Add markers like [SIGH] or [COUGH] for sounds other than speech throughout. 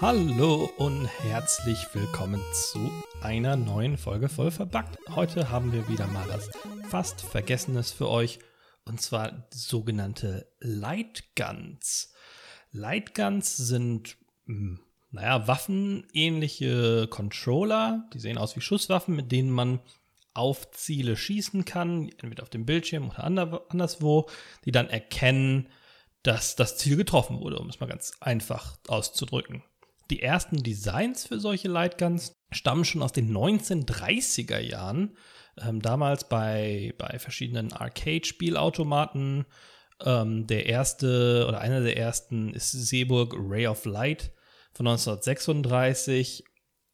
Hallo und herzlich willkommen zu einer neuen Folge voll verbackt. Heute haben wir wieder mal was fast Vergessenes für euch und zwar sogenannte Lightguns. Lightguns sind, hm, naja, waffenähnliche Controller, die sehen aus wie Schusswaffen, mit denen man auf Ziele schießen kann, entweder auf dem Bildschirm oder anderswo, die dann erkennen, dass das Ziel getroffen wurde, um es mal ganz einfach auszudrücken. Die ersten Designs für solche Lightguns stammen schon aus den 1930er Jahren. Ähm, damals bei, bei verschiedenen Arcade-Spielautomaten. Ähm, der erste oder einer der ersten ist Seeburg Ray of Light von 1936.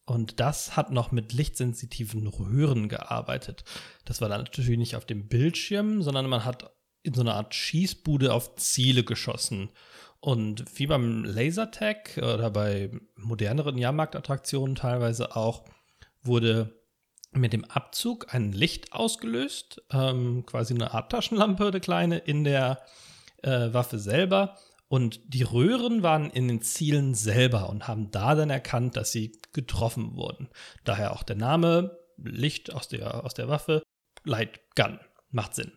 Und das hat noch mit lichtsensitiven Röhren gearbeitet. Das war dann natürlich nicht auf dem Bildschirm, sondern man hat in so einer Art Schießbude auf Ziele geschossen. Und wie beim Lasertag oder bei moderneren Jahrmarktattraktionen teilweise auch, wurde mit dem Abzug ein Licht ausgelöst, ähm, quasi eine Art Taschenlampe, eine kleine, in der äh, Waffe selber. Und die Röhren waren in den Zielen selber und haben da dann erkannt, dass sie getroffen wurden. Daher auch der Name Licht aus der, aus der Waffe, Light Gun. Macht Sinn.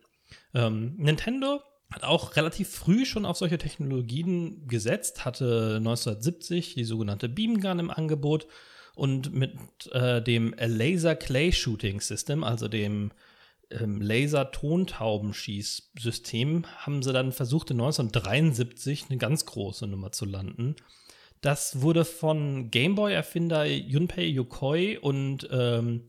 Ähm, Nintendo hat auch relativ früh schon auf solche Technologien gesetzt, hatte 1970 die sogenannte Beamgun im Angebot und mit äh, dem Laser Clay Shooting System, also dem ähm, Laser-Tontaubenschießsystem, haben sie dann versucht, in 1973 eine ganz große Nummer zu landen. Das wurde von Gameboy-Erfinder Junpei Yokoi und ähm,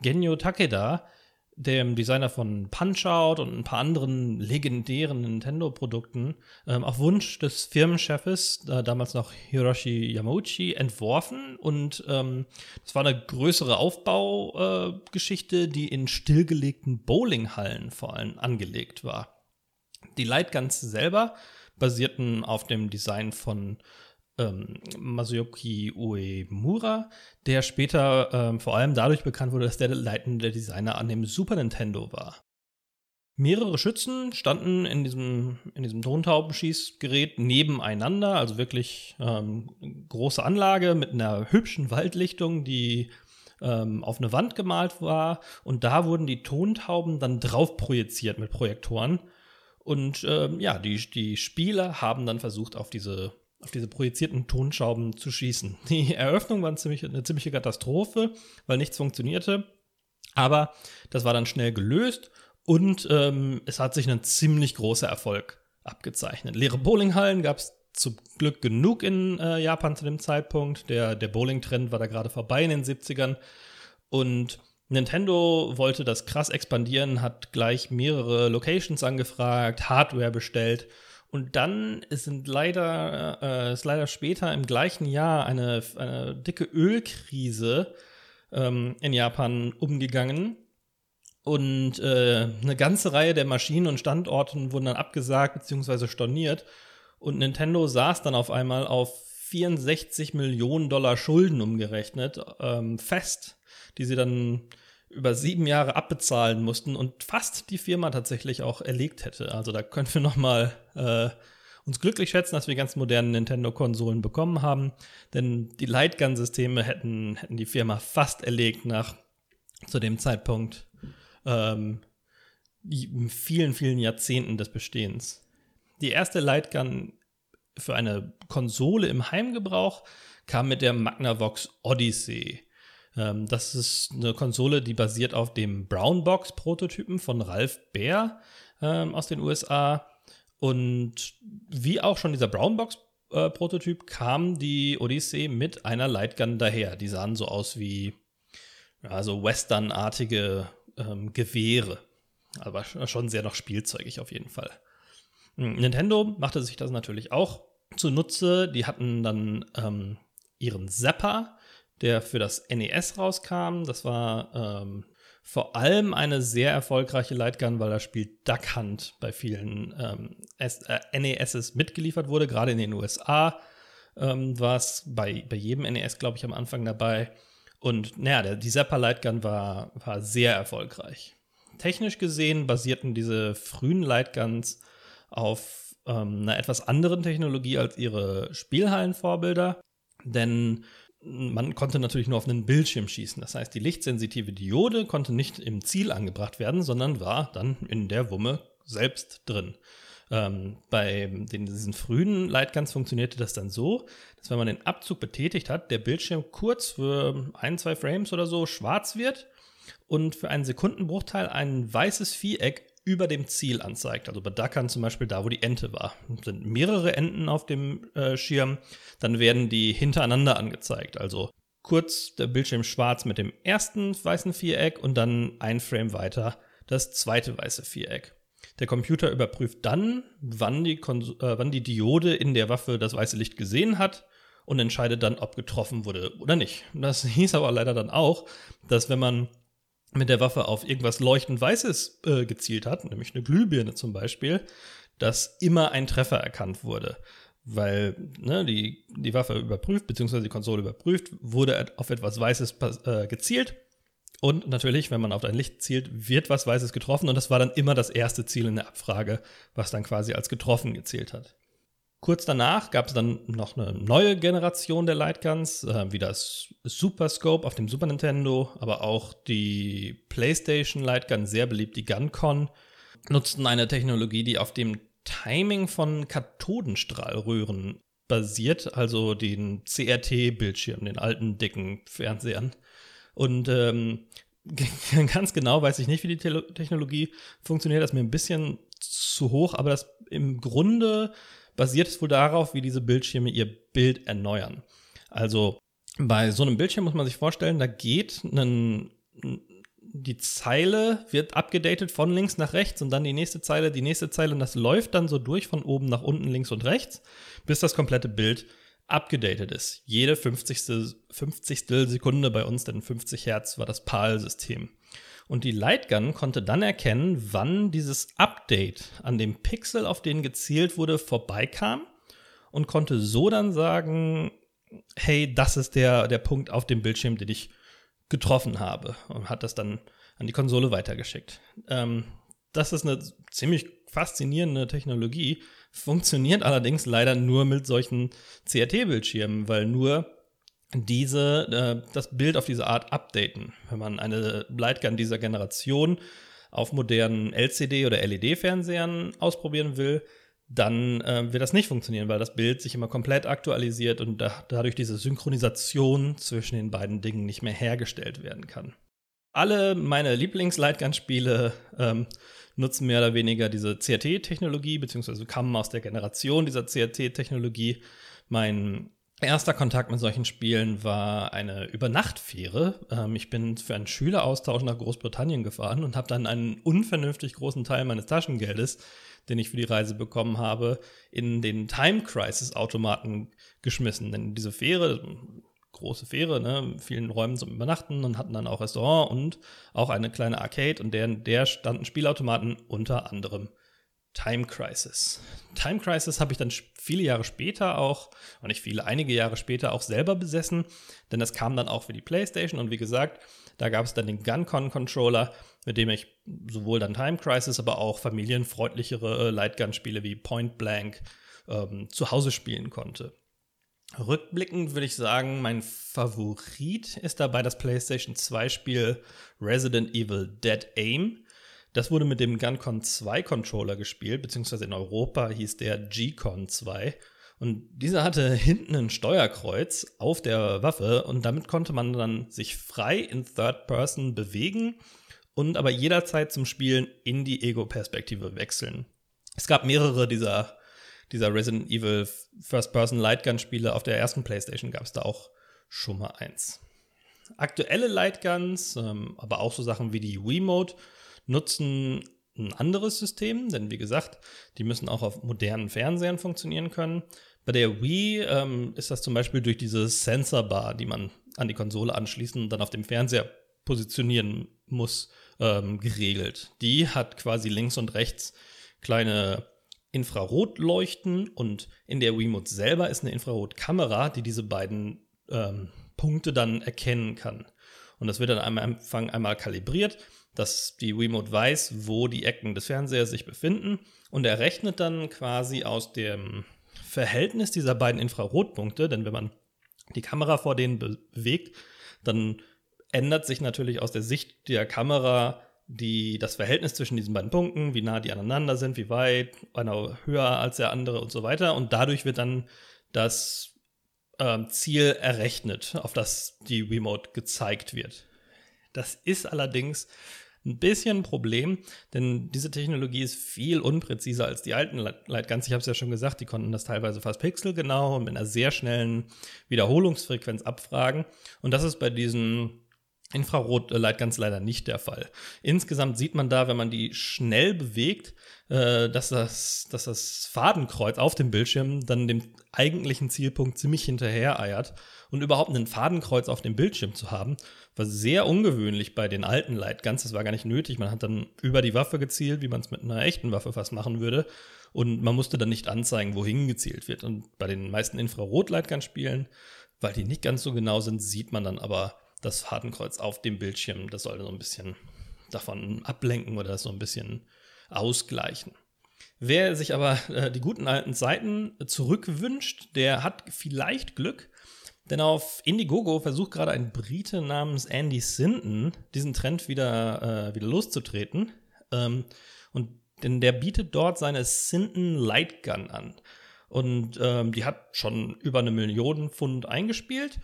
Genyo Takeda dem Designer von Punch-Out und ein paar anderen legendären Nintendo-Produkten ähm, auf Wunsch des Firmenchefes, äh, damals noch Hiroshi Yamauchi, entworfen. Und ähm, das war eine größere Aufbaugeschichte, äh, die in stillgelegten Bowlinghallen vor allem angelegt war. Die Lightguns selber basierten auf dem Design von ähm, Masuyuki Uemura, der später ähm, vor allem dadurch bekannt wurde, dass der leitende Designer an dem Super Nintendo war. Mehrere Schützen standen in diesem, in diesem Tontaubenschießgerät nebeneinander, also wirklich ähm, große Anlage mit einer hübschen Waldlichtung, die ähm, auf eine Wand gemalt war. Und da wurden die Tontauben dann drauf projiziert mit Projektoren. Und ähm, ja, die, die Spieler haben dann versucht, auf diese auf diese projizierten Tonschrauben zu schießen. [LAUGHS] Die Eröffnung war eine ziemliche, eine ziemliche Katastrophe, weil nichts funktionierte. Aber das war dann schnell gelöst und ähm, es hat sich ein ziemlich großer Erfolg abgezeichnet. Leere Bowlinghallen gab es zum Glück genug in äh, Japan zu dem Zeitpunkt. Der, der Bowling-Trend war da gerade vorbei in den 70ern. Und Nintendo wollte das krass expandieren, hat gleich mehrere Locations angefragt, Hardware bestellt und dann sind leider, äh, ist leider später im gleichen Jahr eine, eine dicke Ölkrise ähm, in Japan umgegangen. Und äh, eine ganze Reihe der Maschinen und Standorten wurden dann abgesagt bzw. storniert. Und Nintendo saß dann auf einmal auf 64 Millionen Dollar Schulden umgerechnet, ähm, fest, die sie dann über sieben Jahre abbezahlen mussten und fast die Firma tatsächlich auch erlegt hätte. Also da können wir [LAUGHS] noch mal äh, uns glücklich schätzen, dass wir ganz modernen Nintendo-Konsolen bekommen haben, denn die Lightgun-Systeme hätten, hätten die Firma fast erlegt nach zu dem Zeitpunkt ähm, vielen, vielen Jahrzehnten des Bestehens. Die erste Lightgun für eine Konsole im Heimgebrauch kam mit der Magnavox Odyssey. Ähm, das ist eine Konsole, die basiert auf dem Brownbox-Prototypen von Ralph Baer ähm, aus den USA. Und wie auch schon dieser Brownbox-Prototyp äh, kam die Odyssey mit einer Lightgun daher. Die sahen so aus wie ja, so Western-artige ähm, Gewehre. Aber schon sehr noch spielzeugig auf jeden Fall. Hm, Nintendo machte sich das natürlich auch zunutze. Die hatten dann ähm, ihren Zapper, der für das NES rauskam. Das war ähm, vor allem eine sehr erfolgreiche Lightgun, weil das Spiel Duck Hunt bei vielen ähm, äh, NESs mitgeliefert wurde, gerade in den USA ähm, war es bei, bei jedem NES, glaube ich, am Anfang dabei. Und naja, die Zappa Lightgun war, war sehr erfolgreich. Technisch gesehen basierten diese frühen Lightguns auf ähm, einer etwas anderen Technologie als ihre Spielhallenvorbilder, denn man konnte natürlich nur auf einen Bildschirm schießen. Das heißt, die lichtsensitive Diode konnte nicht im Ziel angebracht werden, sondern war dann in der Wumme selbst drin. Ähm, bei den, diesen frühen Lightguns funktionierte das dann so, dass wenn man den Abzug betätigt hat, der Bildschirm kurz für ein, zwei Frames oder so schwarz wird und für einen Sekundenbruchteil ein weißes Viereck über dem Ziel anzeigt. Also bei Duckern zum Beispiel da, wo die Ente war. Sind mehrere Enten auf dem äh, Schirm, dann werden die hintereinander angezeigt. Also kurz der Bildschirm schwarz mit dem ersten weißen Viereck und dann ein Frame weiter das zweite weiße Viereck. Der Computer überprüft dann, wann die, Kons äh, wann die Diode in der Waffe das weiße Licht gesehen hat und entscheidet dann, ob getroffen wurde oder nicht. Das [LAUGHS] hieß aber leider dann auch, dass wenn man mit der Waffe auf irgendwas leuchtend Weißes äh, gezielt hat, nämlich eine Glühbirne zum Beispiel, dass immer ein Treffer erkannt wurde. Weil ne, die, die Waffe überprüft, beziehungsweise die Konsole überprüft, wurde auf etwas Weißes äh, gezielt. Und natürlich, wenn man auf ein Licht zielt, wird was Weißes getroffen. Und das war dann immer das erste Ziel in der Abfrage, was dann quasi als getroffen gezählt hat. Kurz danach gab es dann noch eine neue Generation der Lightguns, äh, wie das Super Scope auf dem Super Nintendo, aber auch die PlayStation Lightgun, sehr beliebt, die GunCon, nutzten eine Technologie, die auf dem Timing von Kathodenstrahlröhren basiert, also den CRT-Bildschirm, den alten dicken Fernsehern. Und ähm, [LAUGHS] ganz genau weiß ich nicht, wie die Te Technologie funktioniert. Das ist mir ein bisschen zu hoch, aber das im Grunde basiert es wohl darauf, wie diese Bildschirme ihr Bild erneuern. Also bei so einem Bildschirm muss man sich vorstellen, da geht ein, die Zeile wird abgedatet von links nach rechts und dann die nächste Zeile, die nächste Zeile und das läuft dann so durch von oben nach unten, links und rechts, bis das komplette Bild abgedatet ist. Jede 50. 50. Sekunde bei uns, denn 50 Hertz war das PAL-System. Und die Lightgun konnte dann erkennen, wann dieses Update an dem Pixel, auf den gezielt wurde, vorbeikam und konnte so dann sagen, hey, das ist der, der Punkt auf dem Bildschirm, den ich getroffen habe und hat das dann an die Konsole weitergeschickt. Ähm, das ist eine ziemlich faszinierende Technologie, funktioniert allerdings leider nur mit solchen CRT-Bildschirmen, weil nur diese, äh, das Bild auf diese Art updaten. Wenn man eine Lightgun dieser Generation auf modernen LCD- oder LED-Fernsehern ausprobieren will, dann äh, wird das nicht funktionieren, weil das Bild sich immer komplett aktualisiert und da, dadurch diese Synchronisation zwischen den beiden Dingen nicht mehr hergestellt werden kann. Alle meine Lieblings-Lightgun-Spiele ähm, nutzen mehr oder weniger diese CRT-Technologie, beziehungsweise kamen aus der Generation dieser CRT-Technologie. Mein Erster Kontakt mit solchen Spielen war eine Übernachtfähre. Ähm, ich bin für einen Schüleraustausch nach Großbritannien gefahren und habe dann einen unvernünftig großen Teil meines Taschengeldes, den ich für die Reise bekommen habe, in den Time Crisis Automaten geschmissen. Denn diese Fähre, große Fähre, ne, vielen Räumen zum Übernachten und hatten dann auch Restaurant und auch eine kleine Arcade und der, der standen Spielautomaten unter anderem Time Crisis. Time Crisis habe ich dann viele Jahre später auch, und nicht viele, einige Jahre später auch selber besessen, denn das kam dann auch für die PlayStation und wie gesagt, da gab es dann den GunCon-Controller, mit dem ich sowohl dann Time Crisis, aber auch familienfreundlichere äh, Lightgun-Spiele wie Point Blank ähm, zu Hause spielen konnte. Rückblickend würde ich sagen, mein Favorit ist dabei das PlayStation 2-Spiel Resident Evil Dead Aim. Das wurde mit dem GunCon 2 Controller gespielt, beziehungsweise in Europa hieß der G-Con 2. Und dieser hatte hinten ein Steuerkreuz auf der Waffe und damit konnte man dann sich frei in Third Person bewegen und aber jederzeit zum Spielen in die Ego-Perspektive wechseln. Es gab mehrere dieser, dieser Resident Evil First-Person Lightgun-Spiele. Auf der ersten PlayStation gab es da auch schon mal eins. Aktuelle Lightguns, ähm, aber auch so Sachen wie die Wiimote nutzen ein anderes System, denn wie gesagt, die müssen auch auf modernen Fernsehern funktionieren können. Bei der Wii ähm, ist das zum Beispiel durch diese Sensorbar, die man an die Konsole anschließen und dann auf dem Fernseher positionieren muss, ähm, geregelt. Die hat quasi links und rechts kleine Infrarotleuchten und in der Wiimote selber ist eine Infrarotkamera, die diese beiden ähm, Punkte dann erkennen kann. Und das wird dann am Anfang einmal kalibriert, dass die Remote weiß, wo die Ecken des Fernsehers sich befinden. Und er rechnet dann quasi aus dem Verhältnis dieser beiden Infrarotpunkte, denn wenn man die Kamera vor denen bewegt, dann ändert sich natürlich aus der Sicht der Kamera die, das Verhältnis zwischen diesen beiden Punkten, wie nah die aneinander sind, wie weit, einer höher als der andere und so weiter. Und dadurch wird dann das ähm, Ziel errechnet, auf das die Remote gezeigt wird. Das ist allerdings ein bisschen ein Problem, denn diese Technologie ist viel unpräziser als die alten Lightguns. Ich habe es ja schon gesagt, die konnten das teilweise fast pixelgenau und mit einer sehr schnellen Wiederholungsfrequenz abfragen. Und das ist bei diesen Infrarot-Lightguns leider nicht der Fall. Insgesamt sieht man da, wenn man die schnell bewegt, äh, dass, das, dass das Fadenkreuz auf dem Bildschirm dann dem eigentlichen Zielpunkt ziemlich hinterher eiert. Und überhaupt ein Fadenkreuz auf dem Bildschirm zu haben, war sehr ungewöhnlich bei den alten Lightguns. Das war gar nicht nötig. Man hat dann über die Waffe gezielt, wie man es mit einer echten Waffe fast machen würde. Und man musste dann nicht anzeigen, wohin gezielt wird. Und bei den meisten Infrarot-Lightgun-Spielen, weil die nicht ganz so genau sind, sieht man dann aber das Fadenkreuz auf dem Bildschirm. Das sollte so ein bisschen davon ablenken oder so ein bisschen ausgleichen. Wer sich aber äh, die guten alten Zeiten zurückwünscht, der hat vielleicht Glück, denn auf Indiegogo versucht gerade ein Brite namens Andy Sinton, diesen Trend wieder, äh, wieder loszutreten. Ähm, und denn der bietet dort seine Sinton Lightgun an. Und ähm, die hat schon über eine Million Pfund eingespielt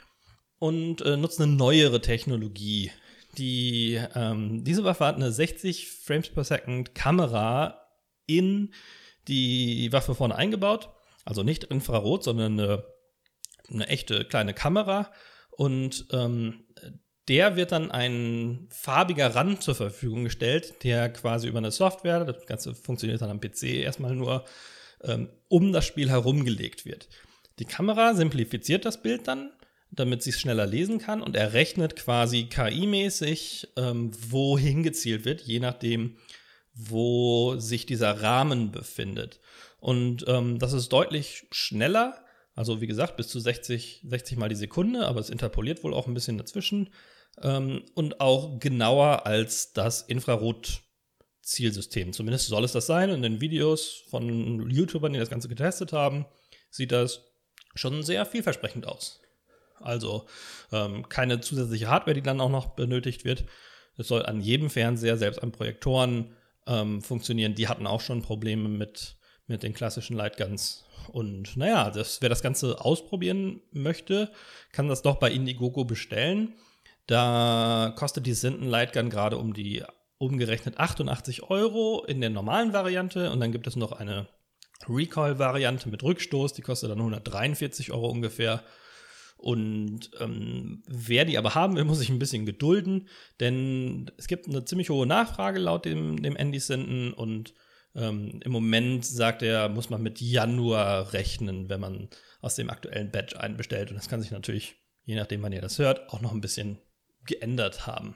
und äh, nutzt eine neuere Technologie. Die, ähm, diese Waffe hat eine 60 Frames per Second Kamera in die Waffe vorne eingebaut. Also nicht Infrarot, sondern eine, eine echte kleine Kamera. Und ähm, der wird dann ein farbiger Rand zur Verfügung gestellt, der quasi über eine Software, das Ganze funktioniert dann am PC erstmal nur, ähm, um das Spiel herumgelegt wird. Die Kamera simplifiziert das Bild dann damit sie es schneller lesen kann und er rechnet quasi KI-mäßig, ähm, wohin gezielt wird, je nachdem, wo sich dieser Rahmen befindet. Und ähm, das ist deutlich schneller, also wie gesagt, bis zu 60, 60 mal die Sekunde, aber es interpoliert wohl auch ein bisschen dazwischen ähm, und auch genauer als das Infrarot-Zielsystem. Zumindest soll es das sein. In den Videos von YouTubern, die das Ganze getestet haben, sieht das schon sehr vielversprechend aus. Also ähm, keine zusätzliche Hardware, die dann auch noch benötigt wird. Es soll an jedem Fernseher, selbst an Projektoren ähm, funktionieren. Die hatten auch schon Probleme mit, mit den klassischen Lightguns. Und naja, das, wer das Ganze ausprobieren möchte, kann das doch bei Indiegogo bestellen. Da kostet die Sinten Lightgun gerade um die umgerechnet 88 Euro in der normalen Variante und dann gibt es noch eine Recoil-Variante mit Rückstoß, die kostet dann 143 Euro ungefähr. Und ähm, wer die aber haben will, [LAUGHS] muss sich ein bisschen gedulden, denn es gibt eine ziemlich hohe Nachfrage laut dem, dem Andy Sinton und ähm, im Moment sagt er, muss man mit Januar rechnen, wenn man aus dem aktuellen Batch einen bestellt. Und das kann sich natürlich, je nachdem, wann ihr das hört, auch noch ein bisschen geändert haben.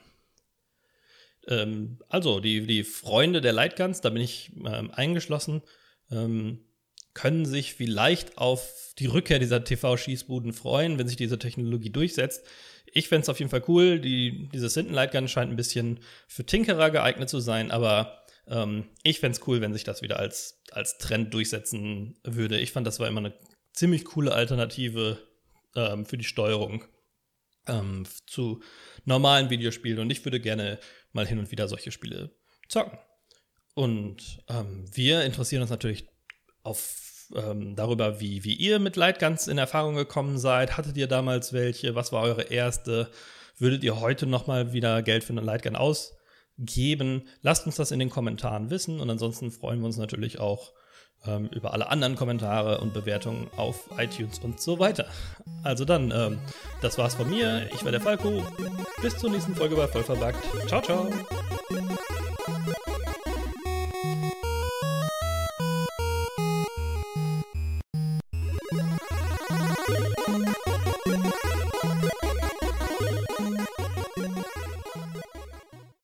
Ähm, also, die, die Freunde der Lightguns, da bin ich ähm, eingeschlossen, ähm, können sich vielleicht auf die Rückkehr dieser TV-Schießbuden freuen, wenn sich diese Technologie durchsetzt. Ich fände es auf jeden Fall cool. Die, diese Sinton Lightgun scheint ein bisschen für Tinkerer geeignet zu sein, aber ähm, ich fände es cool, wenn sich das wieder als, als Trend durchsetzen würde. Ich fand, das war immer eine ziemlich coole Alternative ähm, für die Steuerung ähm, zu normalen Videospielen und ich würde gerne mal hin und wieder solche Spiele zocken. Und ähm, wir interessieren uns natürlich auf ähm, darüber, wie, wie ihr mit Lightguns in Erfahrung gekommen seid. Hattet ihr damals welche? Was war eure erste? Würdet ihr heute nochmal wieder Geld für eine Lightgun ausgeben? Lasst uns das in den Kommentaren wissen und ansonsten freuen wir uns natürlich auch ähm, über alle anderen Kommentare und Bewertungen auf iTunes und so weiter. Also dann, ähm, das war's von mir. Ich war der Falco. Bis zur nächsten Folge bei Vollverbackt. Ciao, ciao.